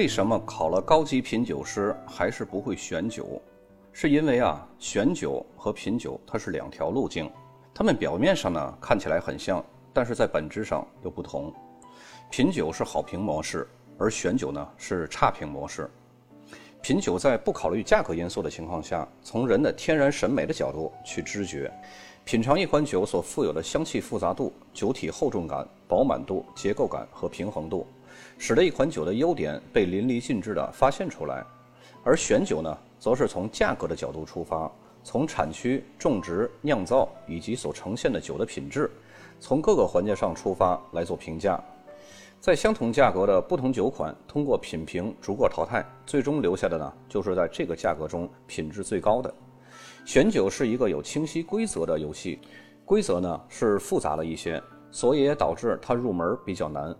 为什么考了高级品酒师还是不会选酒？是因为啊，选酒和品酒它是两条路径，它们表面上呢看起来很像，但是在本质上又不同。品酒是好评模式，而选酒呢是差评模式。品酒在不考虑价格因素的情况下，从人的天然审美的角度去知觉，品尝一款酒所富有的香气复杂度、酒体厚重感、饱满度、结构感和平衡度。使得一款酒的优点被淋漓尽致地发现出来，而选酒呢，则是从价格的角度出发，从产区、种植、酿造以及所呈现的酒的品质，从各个环节上出发来做评价。在相同价格的不同酒款通过品评逐个淘汰，最终留下的呢，就是在这个价格中品质最高的。选酒是一个有清晰规则的游戏，规则呢是复杂了一些，所以也导致它入门比较难。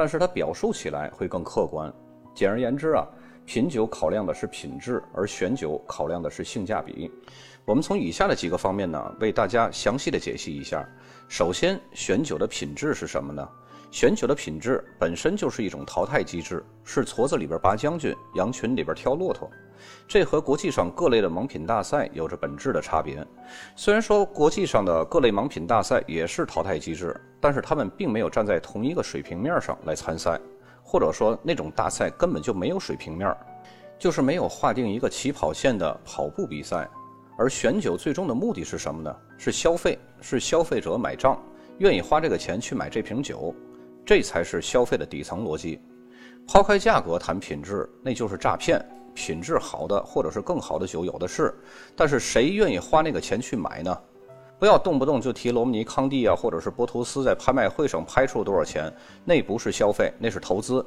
但是它表述起来会更客观。简而言之啊，品酒考量的是品质，而选酒考量的是性价比。我们从以下的几个方面呢，为大家详细的解析一下。首先，选酒的品质是什么呢？选酒的品质本身就是一种淘汰机制，是矬子里边拔将军，羊群里边挑骆驼。这和国际上各类的盲品大赛有着本质的差别。虽然说国际上的各类盲品大赛也是淘汰机制，但是他们并没有站在同一个水平面上来参赛，或者说那种大赛根本就没有水平面，就是没有划定一个起跑线的跑步比赛。而选酒最终的目的是什么呢？是消费，是消费者买账，愿意花这个钱去买这瓶酒，这才是消费的底层逻辑。抛开价格谈品质，那就是诈骗。品质好的或者是更好的酒有的是，但是谁愿意花那个钱去买呢？不要动不动就提罗姆尼康帝啊，或者是波图斯在拍卖会上拍出多少钱，那不是消费，那是投资。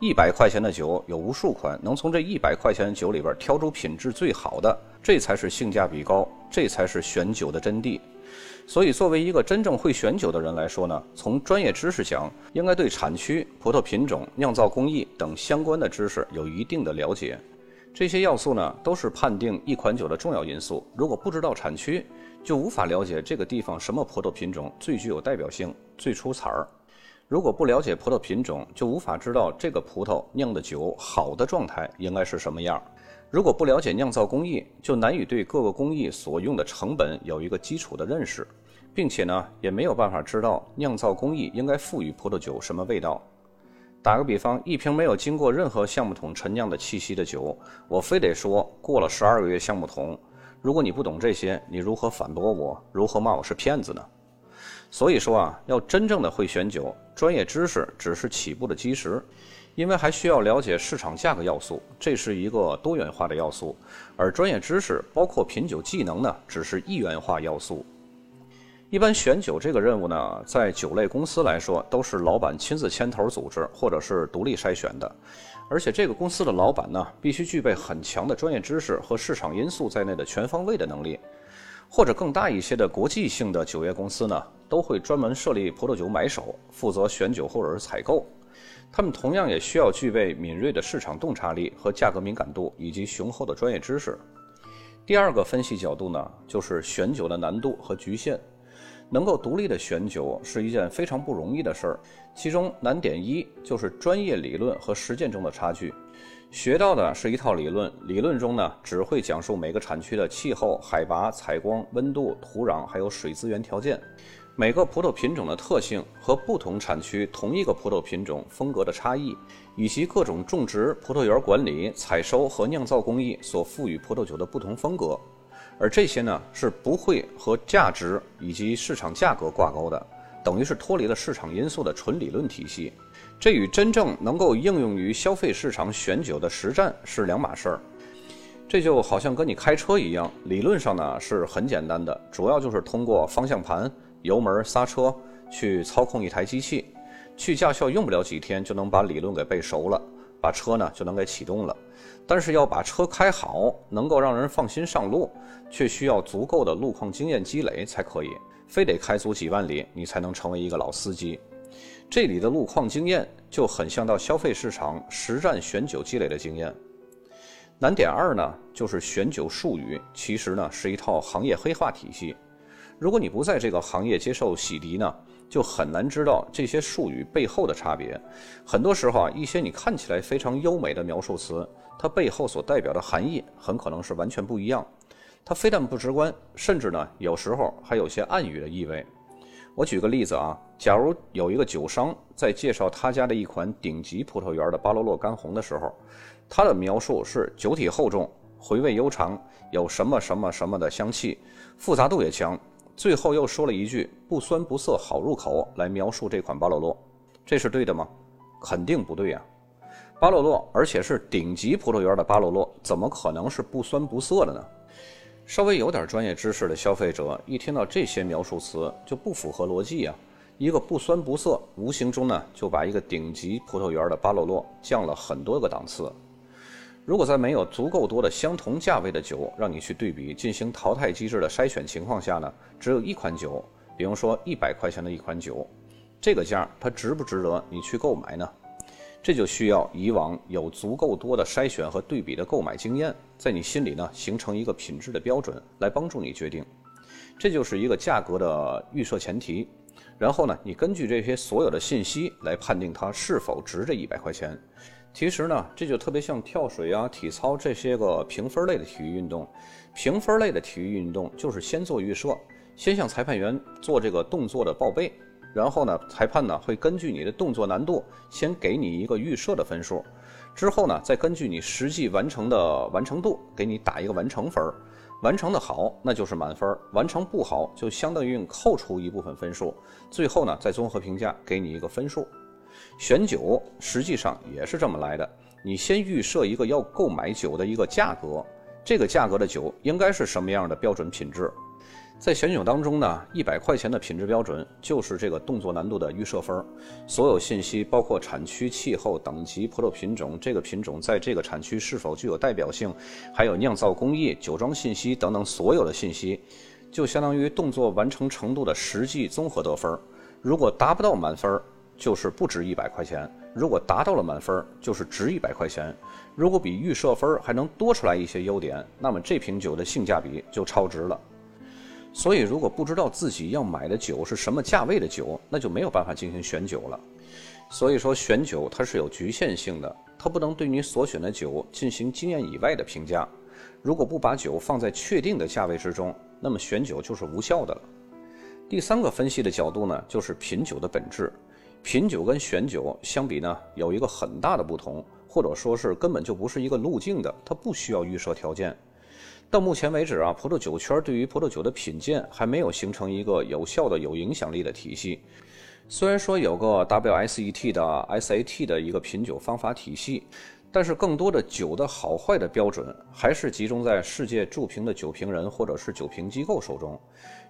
一百块钱的酒有无数款，能从这一百块钱的酒里边挑出品质最好的，这才是性价比高，这才是选酒的真谛。所以，作为一个真正会选酒的人来说呢，从专业知识讲，应该对产区、葡萄品种、酿造工艺等相关的知识有一定的了解。这些要素呢，都是判定一款酒的重要因素。如果不知道产区，就无法了解这个地方什么葡萄品种最具有代表性、最出彩儿。如果不了解葡萄品种，就无法知道这个葡萄酿的酒好的状态应该是什么样。如果不了解酿造工艺，就难以对各个工艺所用的成本有一个基础的认识，并且呢，也没有办法知道酿造工艺应该赋予葡萄酒什么味道。打个比方，一瓶没有经过任何橡木桶陈酿的气息的酒，我非得说过了十二个月橡木桶。如果你不懂这些，你如何反驳我？如何骂我是骗子呢？所以说啊，要真正的会选酒，专业知识只是起步的基石，因为还需要了解市场价格要素，这是一个多元化的要素，而专业知识包括品酒技能呢，只是一元化要素。一般选酒这个任务呢，在酒类公司来说，都是老板亲自牵头组织，或者是独立筛选的。而且这个公司的老板呢，必须具备很强的专业知识和市场因素在内的全方位的能力。或者更大一些的国际性的酒业公司呢，都会专门设立葡萄酒买手，负责选酒或者是采购。他们同样也需要具备敏锐的市场洞察力和价格敏感度，以及雄厚的专业知识。第二个分析角度呢，就是选酒的难度和局限。能够独立的选酒是一件非常不容易的事儿，其中难点一就是专业理论和实践中的差距。学到的是一套理论，理论中呢只会讲述每个产区的气候、海拔、采光、温度、土壤还有水资源条件，每个葡萄品种的特性和不同产区同一个葡萄品种风格的差异，以及各种种植、葡萄园管理、采收和酿造工艺所赋予葡萄酒的不同风格。而这些呢是不会和价值以及市场价格挂钩的，等于是脱离了市场因素的纯理论体系。这与真正能够应用于消费市场选酒的实战是两码事儿。这就好像跟你开车一样，理论上呢是很简单的，主要就是通过方向盘、油门、刹车去操控一台机器。去驾校用不了几天就能把理论给背熟了，把车呢就能给启动了。但是要把车开好，能够让人放心上路，却需要足够的路况经验积累才可以。非得开足几万里，你才能成为一个老司机。这里的路况经验就很像到消费市场实战选酒积累的经验。难点二呢，就是选酒术语，其实呢是一套行业黑化体系。如果你不在这个行业接受洗涤呢，就很难知道这些术语背后的差别。很多时候啊，一些你看起来非常优美的描述词，它背后所代表的含义很可能是完全不一样。它非但不直观，甚至呢，有时候还有些暗语的意味。我举个例子啊，假如有一个酒商在介绍他家的一款顶级葡萄园的巴罗洛干红的时候，他的描述是酒体厚重、回味悠长，有什么什么什么的香气，复杂度也强。最后又说了一句“不酸不涩，好入口”来描述这款巴罗洛，这是对的吗？肯定不对呀。巴罗洛，而且是顶级葡萄园的巴罗洛，怎么可能是不酸不涩的呢？稍微有点专业知识的消费者一听到这些描述词就不符合逻辑啊！一个不酸不涩，无形中呢就把一个顶级葡萄园的巴罗洛降了很多个档次。如果在没有足够多的相同价位的酒让你去对比进行淘汰机制的筛选情况下呢，只有一款酒，比方说一百块钱的一款酒，这个价它值不值得你去购买呢？这就需要以往有足够多的筛选和对比的购买经验，在你心里呢形成一个品质的标准，来帮助你决定。这就是一个价格的预设前提。然后呢，你根据这些所有的信息来判定它是否值这一百块钱。其实呢，这就特别像跳水啊、体操这些个评分类的体育运动。评分类的体育运动就是先做预设，先向裁判员做这个动作的报备。然后呢，裁判呢会根据你的动作难度，先给你一个预设的分数，之后呢，再根据你实际完成的完成度，给你打一个完成分儿。完成的好，那就是满分；完成不好，就相当于扣除一部分分数。最后呢，再综合评价，给你一个分数。选酒实际上也是这么来的，你先预设一个要购买酒的一个价格，这个价格的酒应该是什么样的标准品质。在选酒当中呢，一百块钱的品质标准就是这个动作难度的预设分儿。所有信息包括产区、气候、等级、葡萄品种，这个品种在这个产区是否具有代表性，还有酿造工艺、酒庄信息等等所有的信息，就相当于动作完成程度的实际综合得分儿。如果达不到满分儿，就是不值一百块钱；如果达到了满分，就是值一百块钱。如果比预设分还能多出来一些优点，那么这瓶酒的性价比就超值了。所以，如果不知道自己要买的酒是什么价位的酒，那就没有办法进行选酒了。所以说，选酒它是有局限性的，它不能对你所选的酒进行经验以外的评价。如果不把酒放在确定的价位之中，那么选酒就是无效的了。第三个分析的角度呢，就是品酒的本质。品酒跟选酒相比呢，有一个很大的不同，或者说是根本就不是一个路径的，它不需要预设条件。到目前为止啊，葡萄酒圈对于葡萄酒的品鉴还没有形成一个有效的、有影响力的体系。虽然说有个 WSET 的 SAT 的一个品酒方法体系，但是更多的酒的好坏的标准还是集中在世界著评的酒评人或者是酒评机构手中。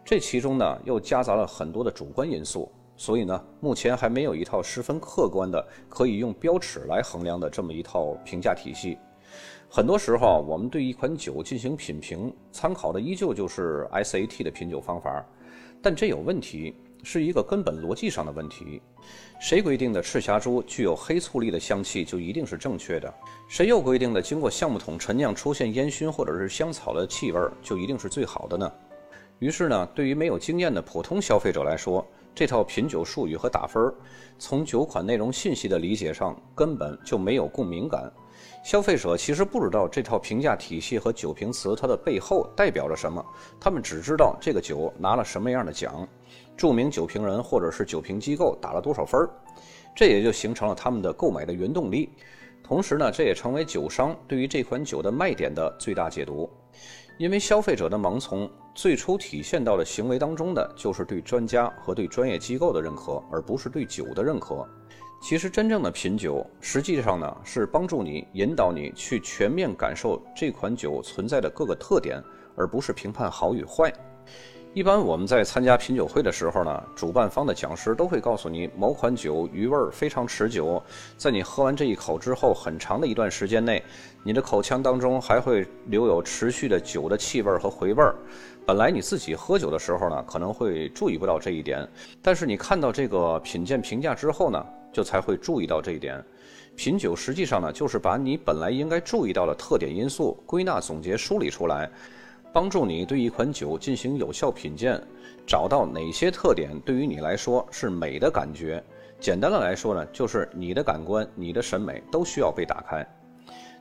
这其中呢，又夹杂了很多的主观因素，所以呢，目前还没有一套十分客观的可以用标尺来衡量的这么一套评价体系。很多时候，我们对一款酒进行品评，参考的依旧就是 SAT 的品酒方法，但这有问题，是一个根本逻辑上的问题。谁规定的赤霞珠具有黑醋栗的香气就一定是正确的？谁又规定的经过橡木桶陈酿出现烟熏或者是香草的气味就一定是最好的呢？于是呢，对于没有经验的普通消费者来说，这套品酒术语和打分儿，从酒款内容信息的理解上根本就没有共鸣感。消费者其实不知道这套评价体系和酒评词它的背后代表着什么，他们只知道这个酒拿了什么样的奖，著名酒评人或者是酒评机构打了多少分儿，这也就形成了他们的购买的原动力。同时呢，这也成为酒商对于这款酒的卖点的最大解读。因为消费者的盲从最初体现到的行为当中的就是对专家和对专业机构的认可，而不是对酒的认可。其实，真正的品酒，实际上呢是帮助你、引导你去全面感受这款酒存在的各个特点，而不是评判好与坏。一般我们在参加品酒会的时候呢，主办方的讲师都会告诉你，某款酒余味儿非常持久，在你喝完这一口之后，很长的一段时间内，你的口腔当中还会留有持续的酒的气味和回味儿。本来你自己喝酒的时候呢，可能会注意不到这一点，但是你看到这个品鉴评价之后呢？就才会注意到这一点。品酒实际上呢，就是把你本来应该注意到的特点因素归纳、总结、梳理出来，帮助你对一款酒进行有效品鉴，找到哪些特点对于你来说是美的感觉。简单的来说呢，就是你的感官、你的审美都需要被打开。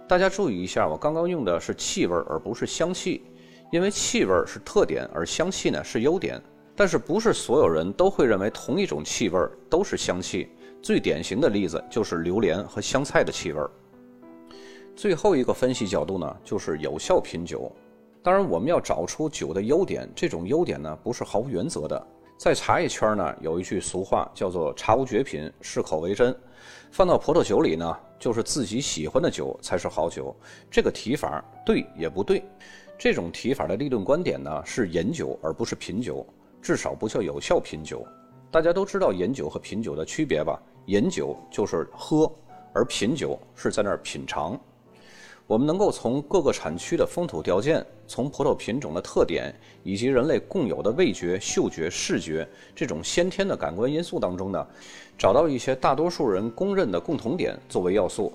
大家注意一下，我刚刚用的是气味而不是香气，因为气味是特点，而香气呢是优点。但是不是所有人都会认为同一种气味都是香气？最典型的例子就是榴莲和香菜的气味。最后一个分析角度呢，就是有效品酒。当然，我们要找出酒的优点，这种优点呢不是毫无原则的。在茶叶圈呢，有一句俗话叫做“茶无绝品，适口为真”。放到葡萄酒里呢，就是自己喜欢的酒才是好酒。这个提法对也不对。这种提法的立论观点呢，是饮酒而不是品酒，至少不叫有效品酒。大家都知道饮酒和品酒的区别吧？饮酒就是喝，而品酒是在那儿品尝。我们能够从各个产区的风土条件，从葡萄品种的特点，以及人类共有的味觉、嗅觉、视觉这种先天的感官因素当中呢，找到一些大多数人公认的共同点作为要素。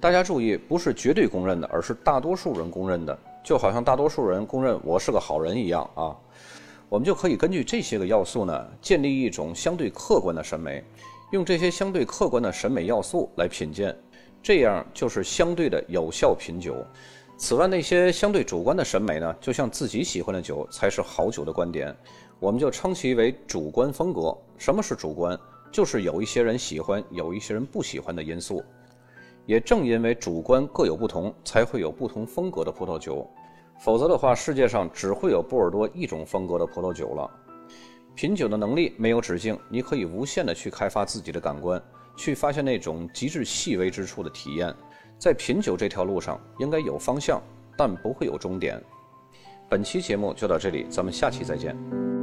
大家注意，不是绝对公认的，而是大多数人公认的，就好像大多数人公认我是个好人一样啊。我们就可以根据这些个要素呢，建立一种相对客观的审美，用这些相对客观的审美要素来品鉴。这样就是相对的有效品酒。此外，那些相对主观的审美呢，就像自己喜欢的酒才是好酒的观点，我们就称其为主观风格。什么是主观？就是有一些人喜欢，有一些人不喜欢的因素。也正因为主观各有不同，才会有不同风格的葡萄酒。否则的话，世界上只会有波尔多一种风格的葡萄酒了。品酒的能力没有止境，你可以无限的去开发自己的感官。去发现那种极致细微之处的体验，在品酒这条路上应该有方向，但不会有终点。本期节目就到这里，咱们下期再见。